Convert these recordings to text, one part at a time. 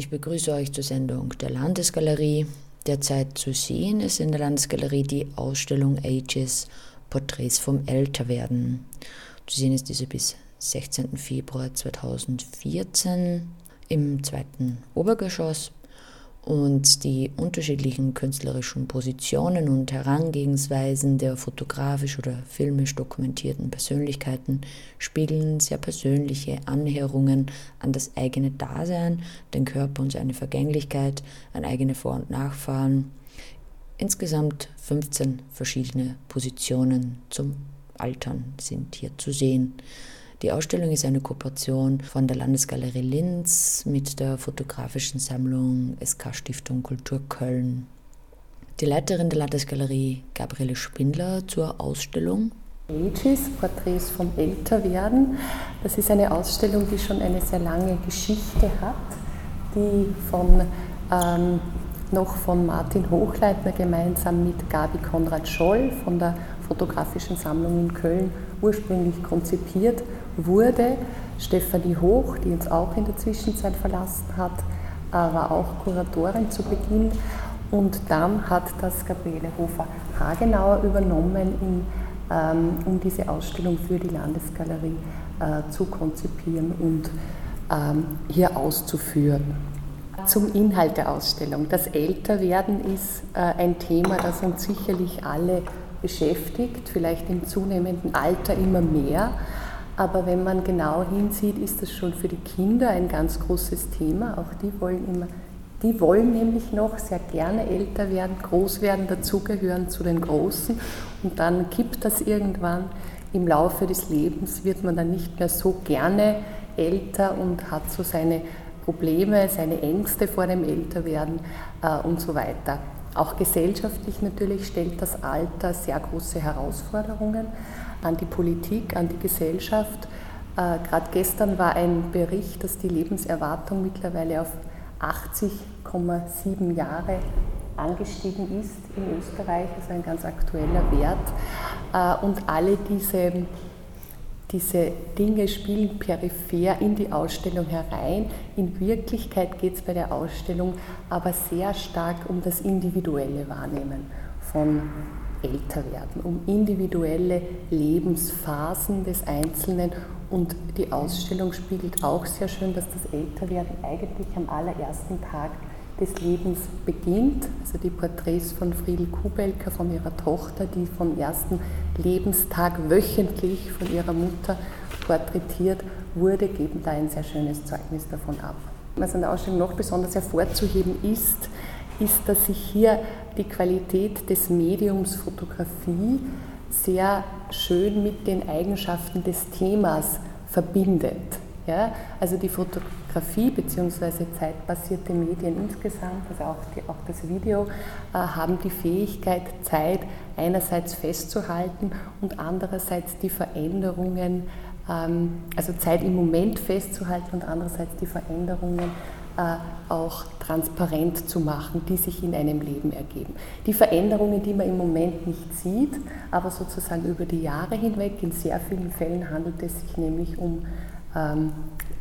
Ich begrüße euch zur Sendung der Landesgalerie. Derzeit zu sehen ist in der Landesgalerie die Ausstellung Ages Porträts vom Älterwerden. Zu sehen ist diese bis 16. Februar 2014 im zweiten Obergeschoss und die unterschiedlichen künstlerischen Positionen und Herangehensweisen der fotografisch oder filmisch dokumentierten Persönlichkeiten spiegeln sehr persönliche Annäherungen an das eigene Dasein, den Körper und seine Vergänglichkeit, an eigene Vor- und Nachfahren. Insgesamt 15 verschiedene Positionen zum Altern sind hier zu sehen. Die Ausstellung ist eine Kooperation von der Landesgalerie Linz mit der fotografischen Sammlung SK Stiftung Kultur Köln. Die Leiterin der Landesgalerie, Gabriele Spindler, zur Ausstellung. Ages, Porträts vom Älterwerden. Das ist eine Ausstellung, die schon eine sehr lange Geschichte hat, die von, ähm, noch von Martin Hochleitner gemeinsam mit Gabi Konrad Scholl von der Fotografischen Sammlung in Köln ursprünglich konzipiert wurde. Stefanie Hoch, die uns auch in der Zwischenzeit verlassen hat, war auch Kuratorin zu Beginn. Und dann hat das Gabriele Hofer-Hagenauer übernommen, in, ähm, um diese Ausstellung für die Landesgalerie äh, zu konzipieren und ähm, hier auszuführen. Zum Inhalt der Ausstellung. Das Älterwerden ist äh, ein Thema, das uns sicherlich alle beschäftigt, vielleicht im zunehmenden Alter immer mehr. Aber wenn man genau hinsieht, ist das schon für die Kinder ein ganz großes Thema. Auch die wollen immer, die wollen nämlich noch sehr gerne älter werden, groß werden, dazugehören zu den Großen. Und dann kippt das irgendwann. Im Laufe des Lebens wird man dann nicht mehr so gerne älter und hat so seine Probleme, seine Ängste vor dem Älterwerden äh, und so weiter. Auch gesellschaftlich natürlich stellt das Alter sehr große Herausforderungen an die Politik, an die Gesellschaft. Äh, Gerade gestern war ein Bericht, dass die Lebenserwartung mittlerweile auf 80,7 Jahre angestiegen ist in Österreich. Das ist ein ganz aktueller Wert. Äh, und alle diese, diese Dinge spielen peripher in die Ausstellung herein. In Wirklichkeit geht es bei der Ausstellung aber sehr stark um das individuelle Wahrnehmen von älter werden, um individuelle Lebensphasen des Einzelnen. Und die Ausstellung spiegelt auch sehr schön, dass das Älterwerden eigentlich am allerersten Tag des Lebens beginnt. Also die Porträts von Friedel Kubelker, von ihrer Tochter, die vom ersten Lebenstag wöchentlich von ihrer Mutter porträtiert wurde, geben da ein sehr schönes Zeugnis davon ab. Was an der Ausstellung noch besonders hervorzuheben ist, ist, dass sich hier die Qualität des Mediums Fotografie sehr schön mit den Eigenschaften des Themas verbindet. Ja, also die Fotografie bzw. zeitbasierte Medien insgesamt, also auch, die, auch das Video, äh, haben die Fähigkeit, Zeit einerseits festzuhalten und andererseits die Veränderungen, ähm, also Zeit im Moment festzuhalten und andererseits die Veränderungen auch transparent zu machen, die sich in einem Leben ergeben. Die Veränderungen, die man im Moment nicht sieht, aber sozusagen über die Jahre hinweg, in sehr vielen Fällen handelt es sich nämlich um ähm,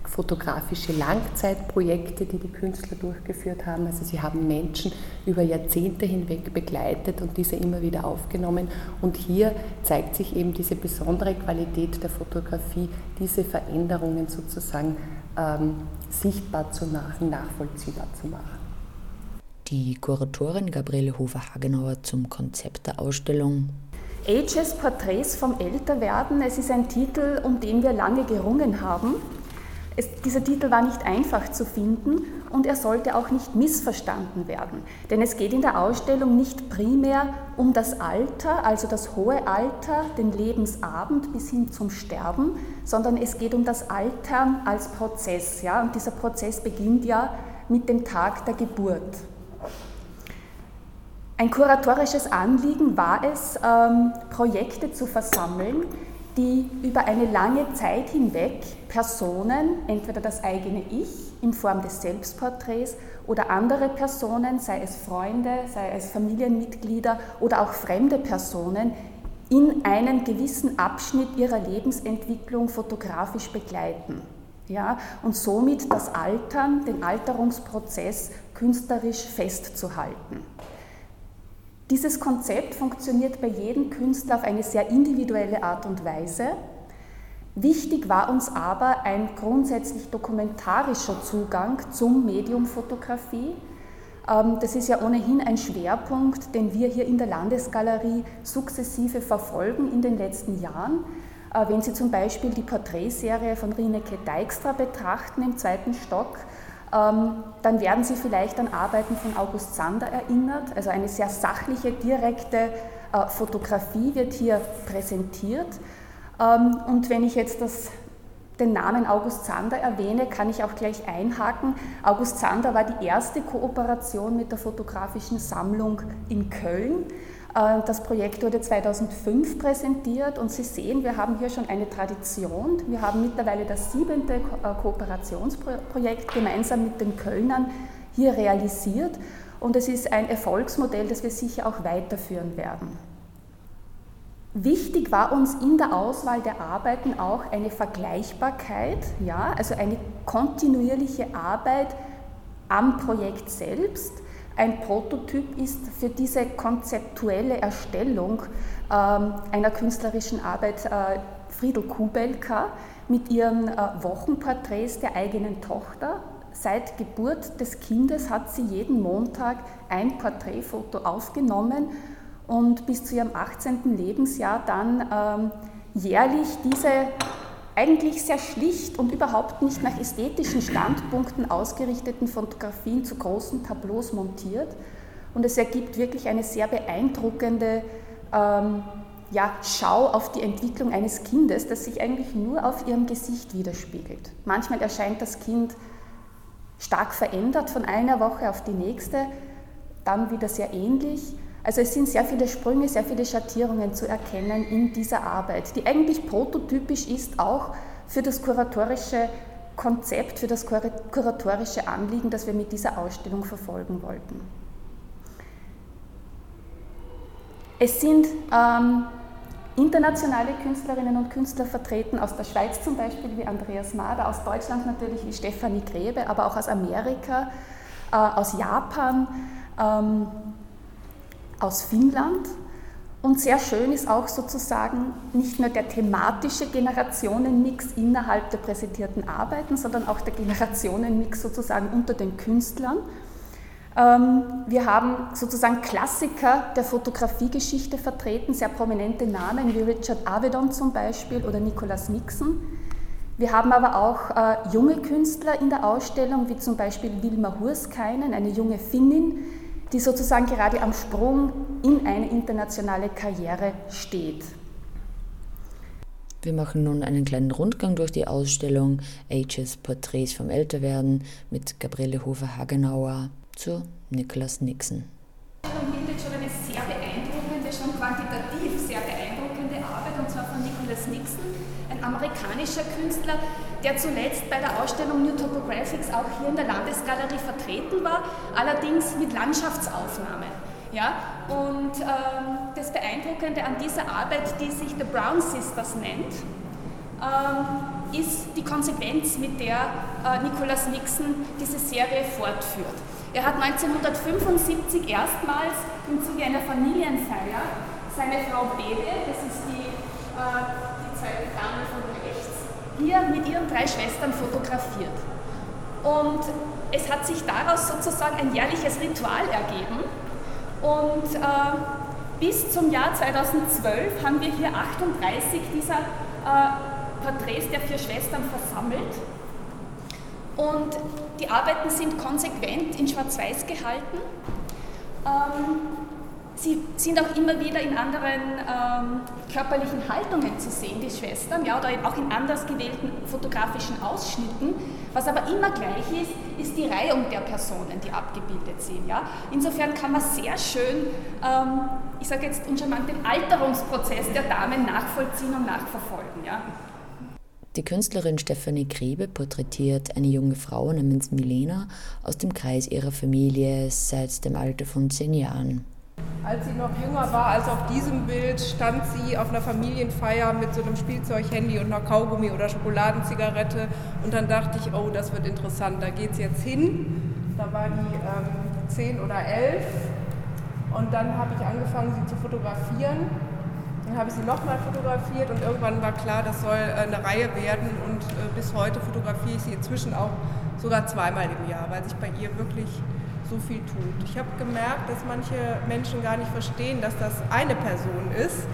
fotografische Langzeitprojekte, die die Künstler durchgeführt haben. Also sie haben Menschen über Jahrzehnte hinweg begleitet und diese immer wieder aufgenommen. Und hier zeigt sich eben diese besondere Qualität der Fotografie, diese Veränderungen sozusagen ähm, sichtbar zu machen, nachvollziehbar zu machen. Die Kuratorin Gabriele Hofer-Hagenauer zum Konzept der Ausstellung. Ages Porträts vom Älterwerden. Es ist ein Titel, um den wir lange gerungen haben. Es, dieser Titel war nicht einfach zu finden und er sollte auch nicht missverstanden werden, denn es geht in der Ausstellung nicht primär um das Alter, also das hohe Alter, den Lebensabend bis hin zum Sterben, sondern es geht um das Altern als Prozess. Ja? Und dieser Prozess beginnt ja mit dem Tag der Geburt. Ein kuratorisches Anliegen war es, ähm, Projekte zu versammeln, die über eine lange Zeit hinweg Personen, entweder das eigene Ich in Form des Selbstporträts oder andere Personen, sei es Freunde, sei es Familienmitglieder oder auch fremde Personen, in einen gewissen Abschnitt ihrer Lebensentwicklung fotografisch begleiten. ja, und somit das Altern, den Alterungsprozess künstlerisch festzuhalten. Dieses Konzept funktioniert bei jedem Künstler auf eine sehr individuelle Art und Weise. Wichtig war uns aber ein grundsätzlich dokumentarischer Zugang zum Medium Fotografie. Ähm, das ist ja ohnehin ein Schwerpunkt, den wir hier in der Landesgalerie sukzessive verfolgen in den letzten Jahren. Äh, wenn Sie zum Beispiel die Porträtserie von Rineke Dijkstra betrachten im zweiten Stock, ähm, dann werden Sie vielleicht an Arbeiten von August Sander erinnert. Also eine sehr sachliche, direkte äh, Fotografie wird hier präsentiert. Ähm, und wenn ich jetzt das, den Namen August Sander erwähne, kann ich auch gleich einhaken. August Sander war die erste Kooperation mit der fotografischen Sammlung in Köln. Äh, das Projekt wurde 2005 präsentiert und Sie sehen, wir haben hier schon eine Tradition. Wir haben mittlerweile das siebente äh, Kooperationsprojekt gemeinsam mit den Kölnern hier realisiert und es ist ein Erfolgsmodell, das wir sicher auch weiterführen werden. Wichtig war uns in der Auswahl der Arbeiten auch eine Vergleichbarkeit, ja, also eine kontinuierliche Arbeit am Projekt selbst ein Prototyp ist für diese konzeptuelle Erstellung ähm, einer künstlerischen Arbeit äh, Friedel Kubelka mit ihren äh, Wochenporträts der eigenen Tochter. Seit Geburt des Kindes hat sie jeden Montag ein Porträtfoto aufgenommen und bis zu ihrem 18. Lebensjahr dann ähm, jährlich diese eigentlich sehr schlicht und überhaupt nicht nach ästhetischen Standpunkten ausgerichteten Fotografien zu großen Tableaus montiert. Und es ergibt wirklich eine sehr beeindruckende ähm, ja, Schau auf die Entwicklung eines Kindes, das sich eigentlich nur auf ihrem Gesicht widerspiegelt. Manchmal erscheint das Kind stark verändert von einer Woche auf die nächste, dann wieder sehr ähnlich. Also es sind sehr viele Sprünge, sehr viele Schattierungen zu erkennen in dieser Arbeit, die eigentlich prototypisch ist auch für das kuratorische Konzept, für das kuratorische Anliegen, das wir mit dieser Ausstellung verfolgen wollten. Es sind ähm, internationale Künstlerinnen und Künstler vertreten, aus der Schweiz zum Beispiel wie Andreas Mader, aus Deutschland natürlich wie Stefanie Grebe, aber auch aus Amerika, äh, aus Japan. Ähm, aus Finnland. Und sehr schön ist auch sozusagen nicht nur der thematische Generationenmix innerhalb der präsentierten Arbeiten, sondern auch der Generationenmix sozusagen unter den Künstlern. Ähm, wir haben sozusagen Klassiker der Fotografiegeschichte vertreten, sehr prominente Namen wie Richard Avedon zum Beispiel oder Nicholas Nixon. Wir haben aber auch äh, junge Künstler in der Ausstellung, wie zum Beispiel Wilma Hurskainen, eine junge Finnin, die sozusagen gerade am Sprung in eine internationale Karriere steht. Wir machen nun einen kleinen Rundgang durch die Ausstellung Ages Porträts vom Älterwerden mit Gabriele Hofer-Hagenauer zu Nicholas Nixon. Man findet schon eine sehr beeindruckende, schon quantitativ sehr beeindruckende Arbeit, und zwar von Nicholas Nixon, ein amerikanischer Künstler, der zuletzt bei der Ausstellung New Topographics auch hier in der Landesgalerie vertreten war, allerdings mit Landschaftsaufnahmen. Ja? Und ähm, das Beeindruckende an dieser Arbeit, die sich The Brown Sisters nennt, ähm, ist die Konsequenz, mit der äh, Nicholas Nixon diese Serie fortführt. Er hat 1975 erstmals im Zuge einer Familienfeier seine Frau Bebe, das ist die, äh, die zweite Dame von hier mit ihren drei Schwestern fotografiert. Und es hat sich daraus sozusagen ein jährliches Ritual ergeben. Und äh, bis zum Jahr 2012 haben wir hier 38 dieser äh, Porträts der vier Schwestern versammelt. Und die Arbeiten sind konsequent in Schwarz-Weiß gehalten. Ähm, Sie sind auch immer wieder in anderen ähm, körperlichen Haltungen zu sehen, die Schwestern, ja, oder auch in anders gewählten fotografischen Ausschnitten. Was aber immer gleich ist, ist die Reihung der Personen, die abgebildet sind. Ja. Insofern kann man sehr schön, ähm, ich sage jetzt uncharmant, den Alterungsprozess der Damen nachvollziehen und nachverfolgen. Ja. Die Künstlerin Stefanie Grebe porträtiert eine junge Frau namens Milena aus dem Kreis ihrer Familie seit dem Alter von zehn Jahren. Als sie noch jünger war, als auf diesem Bild, stand sie auf einer Familienfeier mit so einem Spielzeughandy und einer Kaugummi- oder Schokoladenzigarette. Und dann dachte ich, oh, das wird interessant, da geht es jetzt hin. Da war die ähm, 10 oder 11. Und dann habe ich angefangen, sie zu fotografieren. Dann habe ich sie nochmal fotografiert und irgendwann war klar, das soll äh, eine Reihe werden. Und äh, bis heute fotografiere ich sie inzwischen auch sogar zweimal im Jahr, weil sich bei ihr wirklich so viel tut. Ich habe gemerkt, dass manche Menschen gar nicht verstehen, dass das eine Person ist.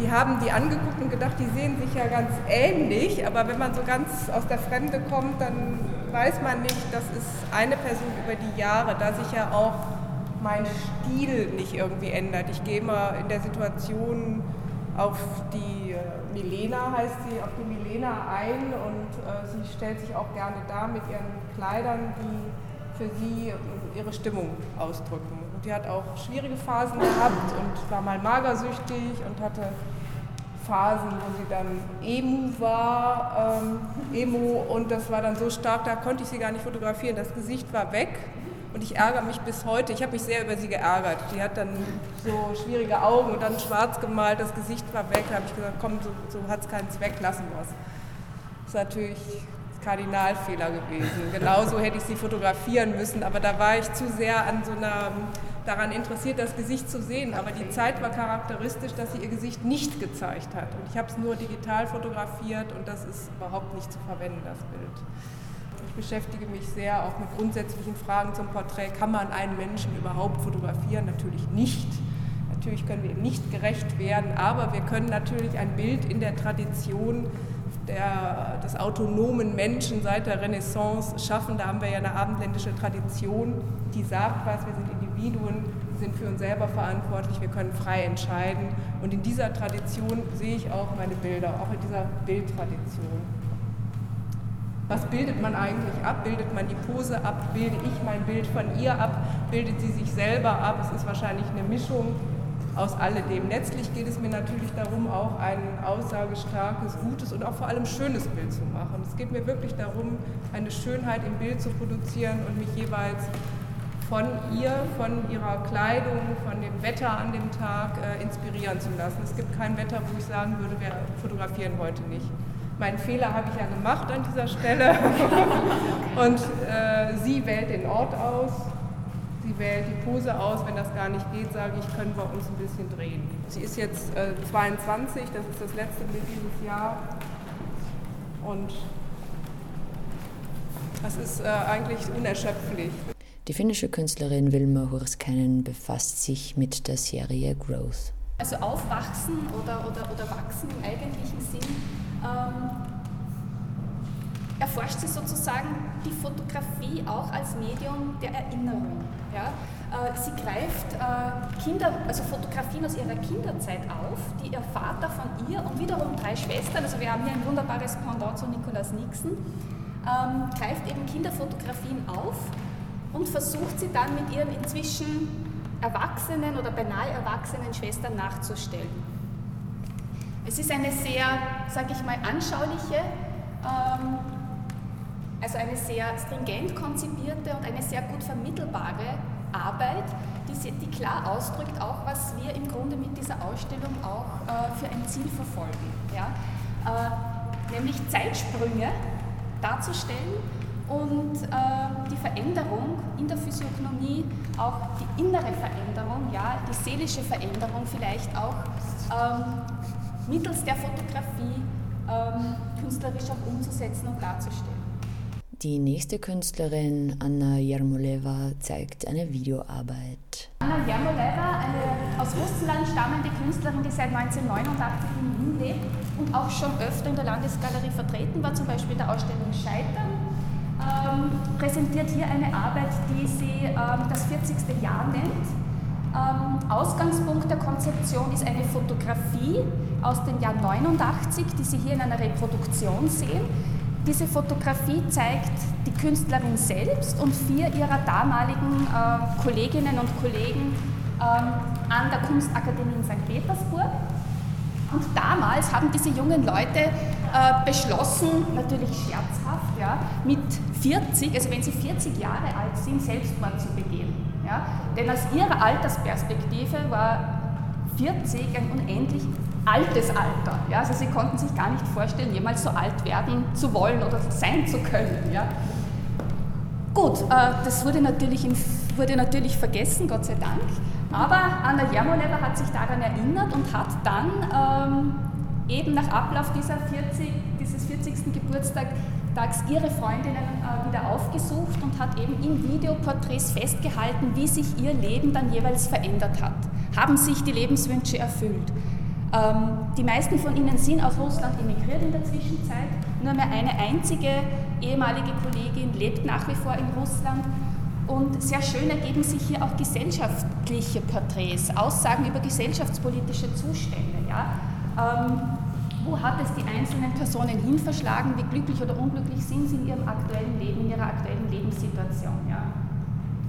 Die haben die angeguckt und gedacht, die sehen sich ja ganz ähnlich, aber wenn man so ganz aus der Fremde kommt, dann weiß man nicht, das ist eine Person über die Jahre, da sich ja auch mein Stil nicht irgendwie ändert. Ich gehe mal in der Situation auf die äh, Milena, heißt sie, auf die Milena ein und äh, sie stellt sich auch gerne da mit ihren Kleidern, die für sie ihre Stimmung ausdrücken. Und die hat auch schwierige Phasen gehabt und war mal magersüchtig und hatte Phasen, wo sie dann Emu war, ähm, Emo, und das war dann so stark, da konnte ich sie gar nicht fotografieren. Das Gesicht war weg und ich ärgere mich bis heute. Ich habe mich sehr über sie geärgert. Die hat dann so schwierige Augen und dann schwarz gemalt, das Gesicht war weg. Da habe ich gesagt, komm, so, so hat es keinen Zweck, lassen wir es. Das ist natürlich Kardinalfehler gewesen. Genauso hätte ich sie fotografieren müssen, aber da war ich zu sehr an so einer, daran interessiert, das Gesicht zu sehen. Aber die Zeit war charakteristisch, dass sie ihr Gesicht nicht gezeigt hat. Und ich habe es nur digital fotografiert und das ist überhaupt nicht zu verwenden, das Bild. Ich beschäftige mich sehr auch mit grundsätzlichen Fragen zum Porträt. Kann man einen Menschen überhaupt fotografieren? Natürlich nicht. Natürlich können wir ihm nicht gerecht werden, aber wir können natürlich ein Bild in der Tradition der, des autonomen Menschen seit der Renaissance schaffen. Da haben wir ja eine abendländische Tradition, die sagt was, wir sind Individuen, wir sind für uns selber verantwortlich, wir können frei entscheiden. Und in dieser Tradition sehe ich auch meine Bilder, auch in dieser Bildtradition. Was bildet man eigentlich ab? Bildet man die Pose ab? Bilde ich mein Bild von ihr ab? Bildet sie sich selber ab? Es ist wahrscheinlich eine Mischung aus alledem. Letztlich geht es mir natürlich darum, auch ein aussagestarkes, gutes und auch vor allem schönes Bild zu machen. Es geht mir wirklich darum, eine Schönheit im Bild zu produzieren und mich jeweils von ihr, von ihrer Kleidung, von dem Wetter an dem Tag äh, inspirieren zu lassen. Es gibt kein Wetter, wo ich sagen würde, wir fotografieren heute nicht. Meinen Fehler habe ich ja gemacht an dieser Stelle. und äh, sie wählt den Ort aus Sie wählt die Pose aus, wenn das gar nicht geht, sage ich, können wir uns ein bisschen drehen. Sie ist jetzt äh, 22, das ist das letzte Bild dieses Jahr. Und das ist äh, eigentlich unerschöpflich. Die finnische Künstlerin Wilma Hurskainen befasst sich mit der Serie Growth. Also aufwachsen oder, oder, oder wachsen im eigentlichen Sinn ähm, erforscht sie sozusagen die Fotografie auch als Medium der Erinnerung. Ja? Äh, sie greift äh, Kinder, also Fotografien aus ihrer Kinderzeit auf, die ihr Vater von ihr und wiederum drei Schwestern, also wir haben hier ein wunderbares Pendant zu Nicolas Nixon, ähm, greift eben Kinderfotografien auf und versucht sie dann mit ihren inzwischen erwachsenen oder beinahe erwachsenen Schwestern nachzustellen. Es ist eine sehr, sage ich mal, anschauliche, ähm, also eine sehr stringent konzipierte und eine sehr gut vermittelbare Arbeit, die, die klar ausdrückt, auch was wir im Grunde mit dieser Ausstellung auch äh, für ein Ziel verfolgen. Ja? Äh, nämlich Zeitsprünge darzustellen und äh, die Veränderung in der Physiognomie, auch die innere Veränderung, ja, die seelische Veränderung vielleicht auch ähm, mittels der Fotografie ähm, künstlerisch auch umzusetzen und darzustellen. Die nächste Künstlerin, Anna Jarmoleva, zeigt eine Videoarbeit. Anna Jarmoleva, eine aus Russland stammende Künstlerin, die seit 1989 in Wien lebt und auch schon öfter in der Landesgalerie vertreten war, zum Beispiel in der Ausstellung Scheitern, ähm, präsentiert hier eine Arbeit, die sie ähm, das 40. Jahr nennt. Ähm, Ausgangspunkt der Konzeption ist eine Fotografie aus dem Jahr 89, die Sie hier in einer Reproduktion sehen. Diese Fotografie zeigt die Künstlerin selbst und vier ihrer damaligen äh, Kolleginnen und Kollegen ähm, an der Kunstakademie in St. Petersburg. Und damals haben diese jungen Leute äh, beschlossen, natürlich scherzhaft, ja, mit 40, also wenn sie 40 Jahre alt sind, Selbstmord zu begehen. Ja? Denn aus ihrer Altersperspektive war 40 ein unendlich altes Alter. Ja? Also sie konnten sich gar nicht vorstellen, jemals so alt werden zu wollen oder sein zu können. Ja? Gut, äh, das wurde natürlich, wurde natürlich vergessen, Gott sei Dank. Aber Anna Jermoleva hat sich daran erinnert und hat dann ähm, eben nach Ablauf dieser 40, dieses 40. Geburtstags ihre Freundinnen äh, wieder aufgesucht und hat eben in Videoporträts festgehalten, wie sich ihr Leben dann jeweils verändert hat. Haben sich die Lebenswünsche erfüllt. Ähm, die meisten von ihnen sind aus Russland emigriert in der Zwischenzeit. Nur mehr eine einzige ehemalige Kollegin lebt nach wie vor in Russland. Und sehr schön ergeben sich hier auch gesellschaftliche Porträts, Aussagen über gesellschaftspolitische Zustände. Ja? Ähm, wo hat es die einzelnen Personen hinverschlagen? Wie glücklich oder unglücklich sind sie in ihrem aktuellen Leben, in ihrer aktuellen Lebenssituation? Ja?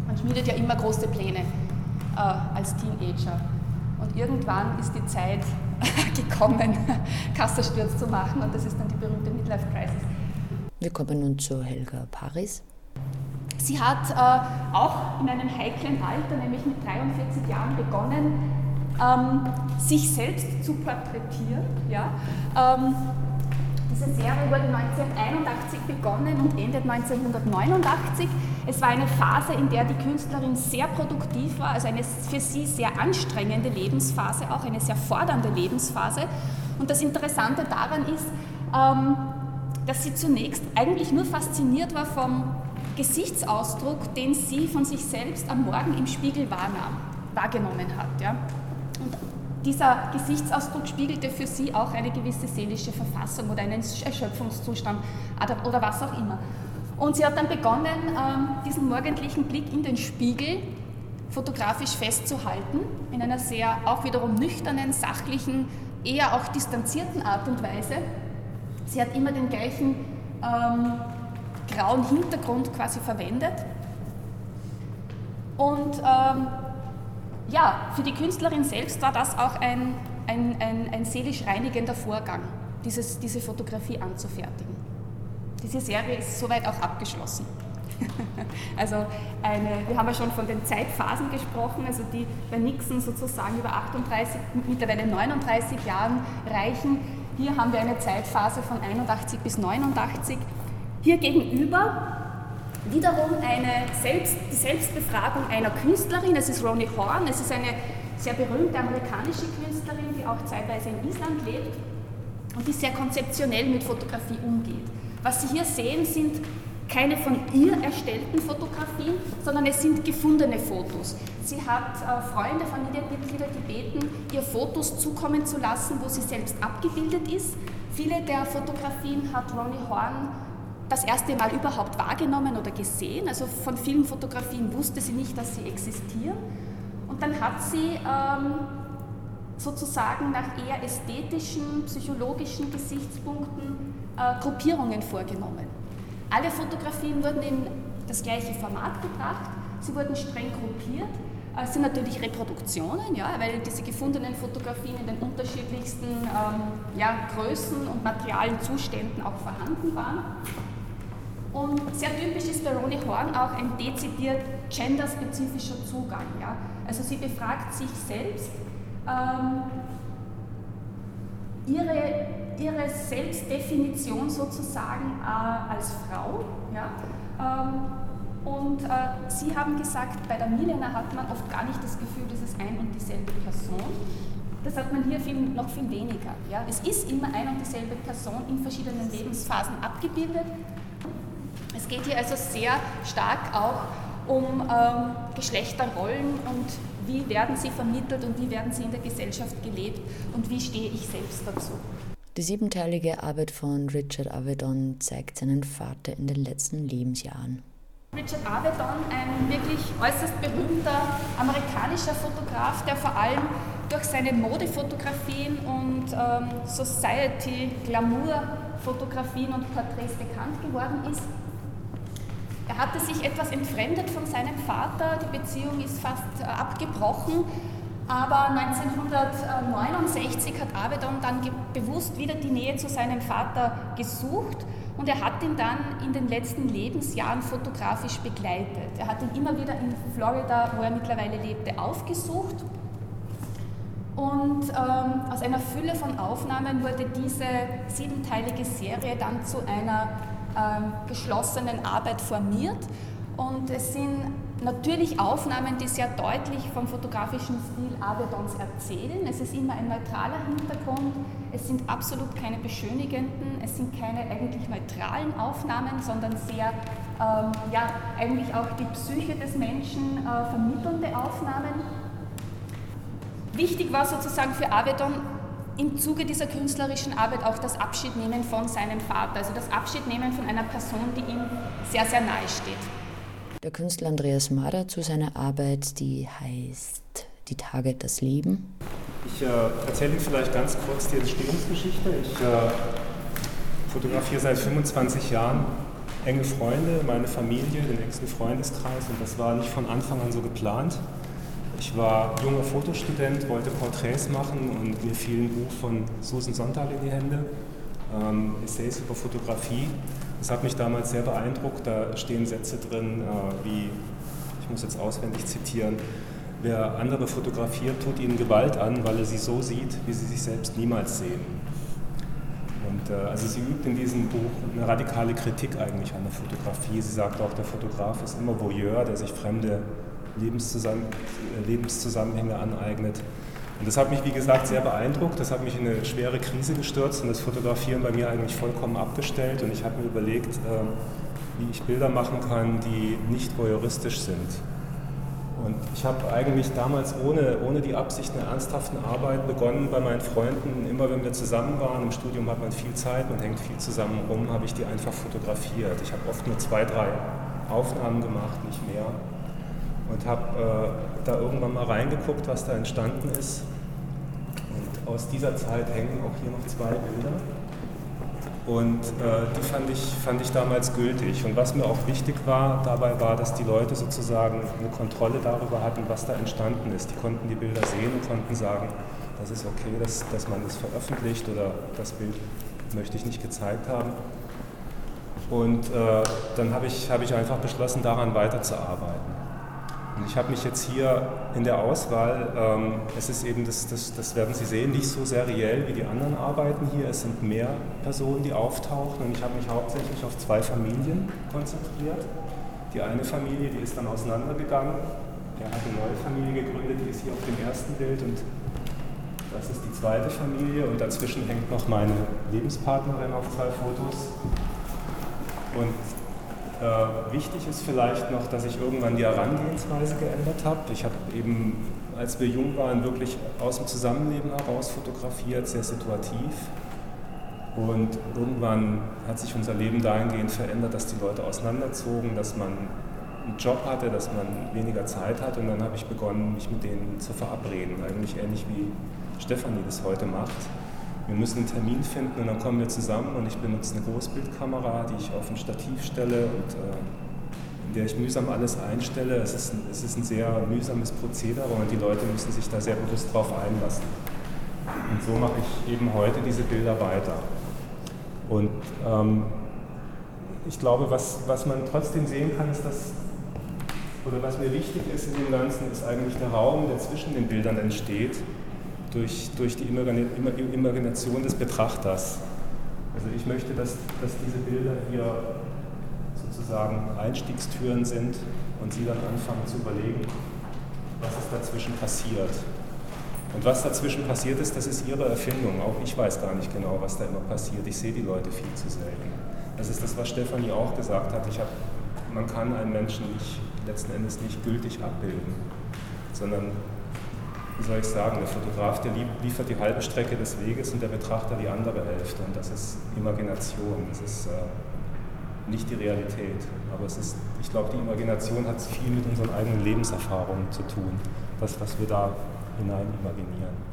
Man schmiedet ja immer große Pläne äh, als Teenager. Und irgendwann ist die Zeit gekommen, Kassersturz zu machen und das ist dann die berühmte Midlife Crisis. Wir kommen nun zu Helga Paris. Sie hat äh, auch in einem heiklen Alter, nämlich mit 43 Jahren, begonnen, ähm, sich selbst zu porträtieren. Ja? Ähm, diese Serie wurde 1981 begonnen und endet 1989. Es war eine Phase, in der die Künstlerin sehr produktiv war, also eine für sie sehr anstrengende Lebensphase, auch eine sehr fordernde Lebensphase. Und das Interessante daran ist, ähm, dass sie zunächst eigentlich nur fasziniert war vom Gesichtsausdruck, den sie von sich selbst am Morgen im Spiegel wahrnahm, wahrgenommen hat. Und dieser Gesichtsausdruck spiegelte für sie auch eine gewisse seelische Verfassung oder einen Erschöpfungszustand oder was auch immer. Und sie hat dann begonnen, ähm, diesen morgendlichen Blick in den Spiegel fotografisch festzuhalten, in einer sehr auch wiederum nüchternen, sachlichen, eher auch distanzierten Art und Weise. Sie hat immer den gleichen ähm, grauen Hintergrund quasi verwendet. Und ähm, ja, für die Künstlerin selbst war das auch ein, ein, ein, ein seelisch reinigender Vorgang, dieses, diese Fotografie anzufertigen. Diese Serie ist soweit auch abgeschlossen. also eine, wir haben ja schon von den Zeitphasen gesprochen, also die bei Nixon sozusagen über 38, mittlerweile 39 Jahren reichen. Hier haben wir eine Zeitphase von 81 bis 89. Hier gegenüber wiederum eine Selbst, die Selbstbefragung einer Künstlerin. Es ist Ronnie Horn, es ist eine sehr berühmte amerikanische Künstlerin, die auch zeitweise in Island lebt und die sehr konzeptionell mit Fotografie umgeht. Was Sie hier sehen, sind keine von ihr erstellten Fotografien, sondern es sind gefundene Fotos. Sie hat äh, Freunde, Familienmitglieder gebeten, ihr Fotos zukommen zu lassen, wo sie selbst abgebildet ist. Viele der Fotografien hat Ronnie Horn das erste Mal überhaupt wahrgenommen oder gesehen. Also von vielen Fotografien wusste sie nicht, dass sie existieren. Und dann hat sie ähm, sozusagen nach eher ästhetischen, psychologischen Gesichtspunkten äh, Gruppierungen vorgenommen. Alle Fotografien wurden in das gleiche Format gebracht, sie wurden streng gruppiert. Es sind natürlich Reproduktionen, ja, weil diese gefundenen Fotografien in den unterschiedlichsten ähm, ja, Größen und materialen Zuständen auch vorhanden waren. Und sehr typisch ist bei Ronnie Horn auch ein dezidiert genderspezifischer Zugang. Ja? Also sie befragt sich selbst, ähm, ihre, ihre Selbstdefinition sozusagen äh, als Frau. Ja? Ähm, und äh, Sie haben gesagt, bei der Milena hat man oft gar nicht das Gefühl, das ist ein und dieselbe Person. Das hat man hier viel, noch viel weniger. Ja? Es ist immer ein und dieselbe Person in verschiedenen Lebensphasen abgebildet, es geht hier also sehr stark auch um ähm, Geschlechterrollen und wie werden sie vermittelt und wie werden sie in der Gesellschaft gelebt und wie stehe ich selbst dazu. Die siebenteilige Arbeit von Richard Avedon zeigt seinen Vater in den letzten Lebensjahren. Richard Avedon, ein wirklich äußerst berühmter amerikanischer Fotograf, der vor allem durch seine Modefotografien und ähm, Society-Glamour-Fotografien und Porträts bekannt geworden ist. Er hatte sich etwas entfremdet von seinem Vater, die Beziehung ist fast äh, abgebrochen, aber 1969 hat Avedon dann bewusst wieder die Nähe zu seinem Vater gesucht und er hat ihn dann in den letzten Lebensjahren fotografisch begleitet. Er hat ihn immer wieder in Florida, wo er mittlerweile lebte, aufgesucht und ähm, aus einer Fülle von Aufnahmen wurde diese siebenteilige Serie dann zu einer ähm, geschlossenen Arbeit formiert. Und es sind natürlich Aufnahmen, die sehr deutlich vom fotografischen Stil Avedons erzählen. Es ist immer ein neutraler Hintergrund, es sind absolut keine beschönigenden, es sind keine eigentlich neutralen Aufnahmen, sondern sehr, ähm, ja, eigentlich auch die Psyche des Menschen äh, vermittelnde Aufnahmen. Wichtig war sozusagen für Avedon im Zuge dieser künstlerischen Arbeit auch das Abschiednehmen von seinem Vater, also das Abschiednehmen von einer Person, die ihm sehr, sehr nahe steht. Der Künstler Andreas Mader zu seiner Arbeit, die heißt Die Tage, das Leben. Ich äh, erzähle Ihnen vielleicht ganz kurz die Entstehungsgeschichte. Ich äh, fotografiere seit 25 Jahren enge Freunde, meine Familie, den engsten Freundeskreis und das war nicht von Anfang an so geplant. Ich war junger Fotostudent, wollte Porträts machen und mir fiel ein Buch von Susan Sonntag in die Hände, ähm, Essays über Fotografie. Das hat mich damals sehr beeindruckt. Da stehen Sätze drin, äh, wie, ich muss jetzt auswendig zitieren, wer andere fotografiert, tut ihnen Gewalt an, weil er sie so sieht, wie sie sich selbst niemals sehen. Und äh, also sie übt in diesem Buch eine radikale Kritik eigentlich an der Fotografie. Sie sagt auch, der Fotograf ist immer Voyeur, der sich fremde Lebenszusammen Lebenszusammenhänge aneignet. Und das hat mich, wie gesagt, sehr beeindruckt. Das hat mich in eine schwere Krise gestürzt und das Fotografieren bei mir eigentlich vollkommen abgestellt. Und ich habe mir überlegt, ähm, wie ich Bilder machen kann, die nicht voyeuristisch sind. Und ich habe eigentlich damals ohne, ohne die Absicht einer ernsthaften Arbeit begonnen bei meinen Freunden. Immer wenn wir zusammen waren, im Studium hat man viel Zeit und hängt viel zusammen rum, habe ich die einfach fotografiert. Ich habe oft nur zwei, drei Aufnahmen gemacht, nicht mehr und habe äh, da irgendwann mal reingeguckt, was da entstanden ist. Und aus dieser Zeit hängen auch hier noch zwei Bilder. Und äh, die fand ich, fand ich damals gültig. Und was mir auch wichtig war dabei war, dass die Leute sozusagen eine Kontrolle darüber hatten, was da entstanden ist. Die konnten die Bilder sehen und konnten sagen, das ist okay, dass, dass man das veröffentlicht oder das Bild möchte ich nicht gezeigt haben. Und äh, dann habe ich, hab ich einfach beschlossen, daran weiterzuarbeiten. Und ich habe mich jetzt hier in der Auswahl, ähm, es ist eben, das, das, das werden Sie sehen, nicht so seriell wie die anderen Arbeiten hier. Es sind mehr Personen, die auftauchen und ich habe mich hauptsächlich auf zwei Familien konzentriert. Die eine Familie, die ist dann auseinandergegangen. Der hat eine neue Familie gegründet, die ist hier auf dem ersten Bild und das ist die zweite Familie und dazwischen hängt noch meine Lebenspartnerin auf zwei Fotos. Und äh, wichtig ist vielleicht noch, dass ich irgendwann die Herangehensweise geändert habe. Ich habe eben, als wir jung waren, wirklich aus dem Zusammenleben heraus fotografiert, sehr situativ. Und irgendwann hat sich unser Leben dahingehend verändert, dass die Leute auseinanderzogen, dass man einen Job hatte, dass man weniger Zeit hat. Und dann habe ich begonnen, mich mit denen zu verabreden. Eigentlich ähnlich wie Stefanie das heute macht wir müssen einen Termin finden und dann kommen wir zusammen und ich benutze eine Großbildkamera, die ich auf ein Stativ stelle und äh, in der ich mühsam alles einstelle. Es ist, ein, es ist ein sehr mühsames Prozedere und die Leute müssen sich da sehr bewusst drauf einlassen. Und so mache ich eben heute diese Bilder weiter. Und ähm, ich glaube, was, was man trotzdem sehen kann, ist, dass, oder was mir wichtig ist in dem Ganzen, ist eigentlich der Raum, der zwischen den Bildern entsteht durch, durch die Imagination des Betrachters. Also ich möchte, dass, dass diese Bilder hier sozusagen Einstiegstüren sind und Sie dann anfangen zu überlegen, was ist dazwischen passiert. Und was dazwischen passiert ist, das ist Ihre Erfindung. Auch ich weiß gar nicht genau, was da immer passiert. Ich sehe die Leute viel zu selten. Das ist das, was Stefanie auch gesagt hat. Ich hab, man kann einen Menschen nicht, letzten Endes nicht gültig abbilden, sondern wie soll ich sagen, der Fotograf, der liefert die halbe Strecke des Weges und der Betrachter die andere Hälfte. Und das ist Imagination, das ist äh, nicht die Realität. Aber es ist, ich glaube, die Imagination hat viel mit unseren eigenen Lebenserfahrungen zu tun, das, was wir da hinein imaginieren.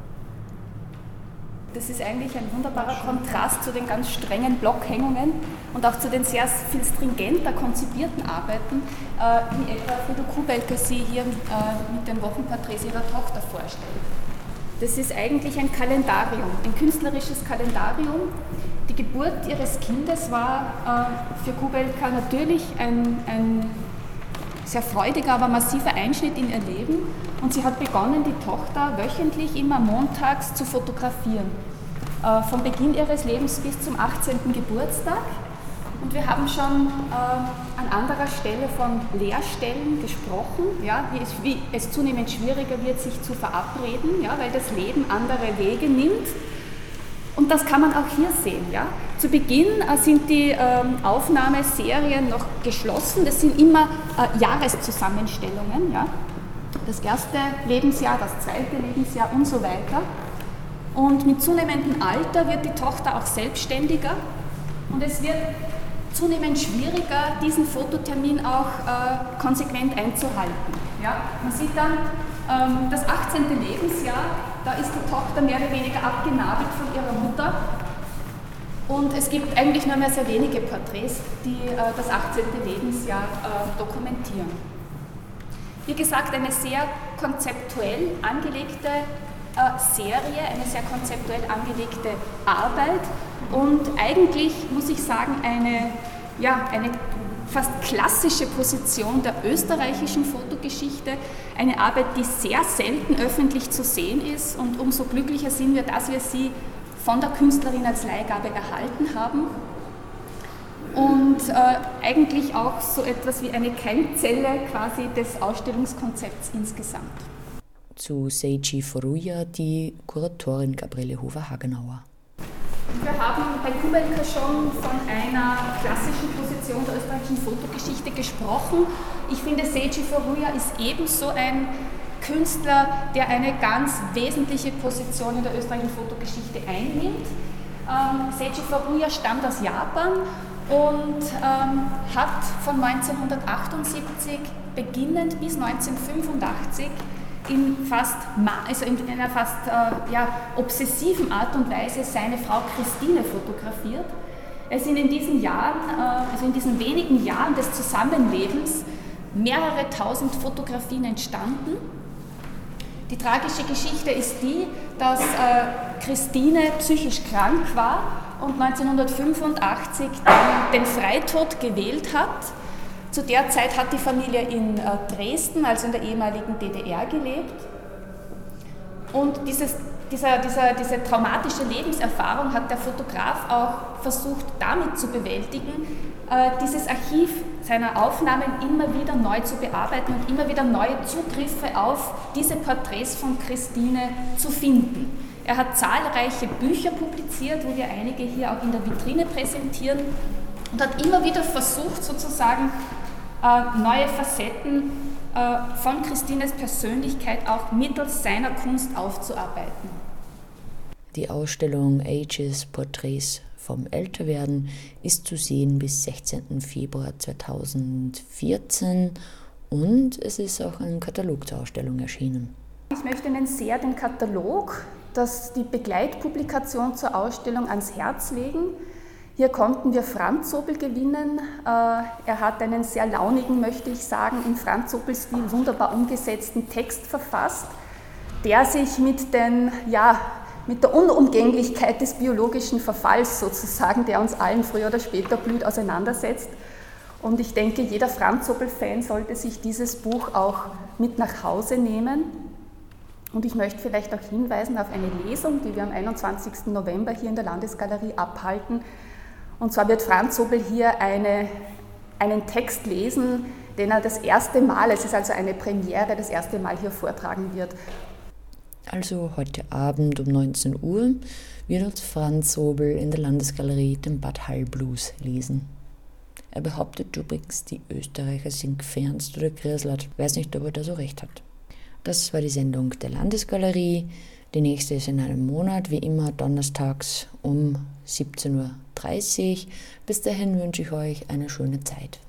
Das ist eigentlich ein wunderbarer Kontrast zu den ganz strengen Blockhängungen und auch zu den sehr viel stringenter konzipierten Arbeiten, äh, wie etwa Frido Kubelke sie hier äh, mit den Wochenporträts ihrer Tochter vorstellt. Das ist eigentlich ein Kalendarium, ein künstlerisches Kalendarium. Die Geburt ihres Kindes war äh, für Kubelka natürlich ein, ein sehr freudiger, aber massiver Einschnitt in ihr Leben. Und sie hat begonnen, die Tochter wöchentlich immer montags zu fotografieren. Äh, vom Beginn ihres Lebens bis zum 18. Geburtstag. Und wir haben schon äh, an anderer Stelle von Lehrstellen gesprochen, ja, wie, es, wie es zunehmend schwieriger wird, sich zu verabreden, ja, weil das Leben andere Wege nimmt. Und das kann man auch hier sehen. Ja. Zu Beginn äh, sind die ähm, Aufnahmeserien noch geschlossen. Das sind immer äh, Jahreszusammenstellungen. Ja. Das erste Lebensjahr, das zweite Lebensjahr und so weiter. Und mit zunehmendem Alter wird die Tochter auch selbstständiger und es wird zunehmend schwieriger, diesen Fototermin auch äh, konsequent einzuhalten. Ja? Man sieht dann ähm, das 18. Lebensjahr, da ist die Tochter mehr oder weniger abgenabelt von ihrer Mutter. Und es gibt eigentlich nur mehr sehr wenige Porträts, die äh, das 18. Lebensjahr äh, dokumentieren. Wie gesagt, eine sehr konzeptuell angelegte äh, Serie, eine sehr konzeptuell angelegte Arbeit und eigentlich, muss ich sagen, eine, ja, eine fast klassische Position der österreichischen Fotogeschichte, eine Arbeit, die sehr selten öffentlich zu sehen ist und umso glücklicher sind wir, dass wir sie von der Künstlerin als Leihgabe erhalten haben und äh, eigentlich auch so etwas wie eine Keimzelle quasi des Ausstellungskonzepts insgesamt zu Seiji Furuya die Kuratorin Gabriele Hofer-Hagenauer. Wir haben bei Kubelka schon von einer klassischen Position der österreichischen Fotogeschichte gesprochen. Ich finde, Seiji Furuya ist ebenso ein Künstler, der eine ganz wesentliche Position in der österreichischen Fotogeschichte einnimmt. Ähm, Seiji Furuya stammt aus Japan und ähm, hat von 1978 beginnend bis 1985 in, fast, also in einer fast äh, ja, obsessiven Art und Weise seine Frau Christine fotografiert. Es sind in diesen Jahren, äh, also in diesen wenigen Jahren des Zusammenlebens, mehrere tausend Fotografien entstanden. Die tragische Geschichte ist die, dass äh, Christine psychisch krank war und 1985 den Freitod gewählt hat zu der Zeit hat die Familie in äh, Dresden, also in der ehemaligen DDR, gelebt. Und dieses, dieser, dieser, diese traumatische Lebenserfahrung hat der Fotograf auch versucht damit zu bewältigen, äh, dieses Archiv seiner Aufnahmen immer wieder neu zu bearbeiten und immer wieder neue Zugriffe auf diese Porträts von Christine zu finden. Er hat zahlreiche Bücher publiziert, wo wir einige hier auch in der Vitrine präsentieren und hat immer wieder versucht, sozusagen äh, neue Facetten von Christines Persönlichkeit auch mittels seiner Kunst aufzuarbeiten. Die Ausstellung Ages Porträts vom Älterwerden ist zu sehen bis 16. Februar 2014 und es ist auch ein Katalog zur Ausstellung erschienen. Ich möchte Ihnen sehr den Katalog, das die Begleitpublikation zur Ausstellung ans Herz legen. Hier konnten wir Franz Sobel gewinnen. Äh, er hat einen sehr launigen, möchte ich sagen, im Franz Sobel-Stil wunderbar umgesetzten Text verfasst, der sich mit, den, ja, mit der Unumgänglichkeit des biologischen Verfalls sozusagen, der uns allen früher oder später blüht, auseinandersetzt. Und ich denke, jeder Franz Sobel-Fan sollte sich dieses Buch auch mit nach Hause nehmen. Und ich möchte vielleicht auch hinweisen auf eine Lesung, die wir am 21. November hier in der Landesgalerie abhalten, und zwar wird Franz Sobel hier eine, einen Text lesen, den er das erste Mal, es ist also eine Premiere, das erste Mal hier vortragen wird. Also heute Abend um 19 Uhr wird uns Franz Sobel in der Landesgalerie den Bad Hall Blues lesen. Er behauptet übrigens, die Österreicher sind gefernst oder Grislert. Weiß nicht, ob er da so recht hat. Das war die Sendung der Landesgalerie. Die nächste ist in einem Monat, wie immer donnerstags um 17.30 Uhr. Bis dahin wünsche ich euch eine schöne Zeit.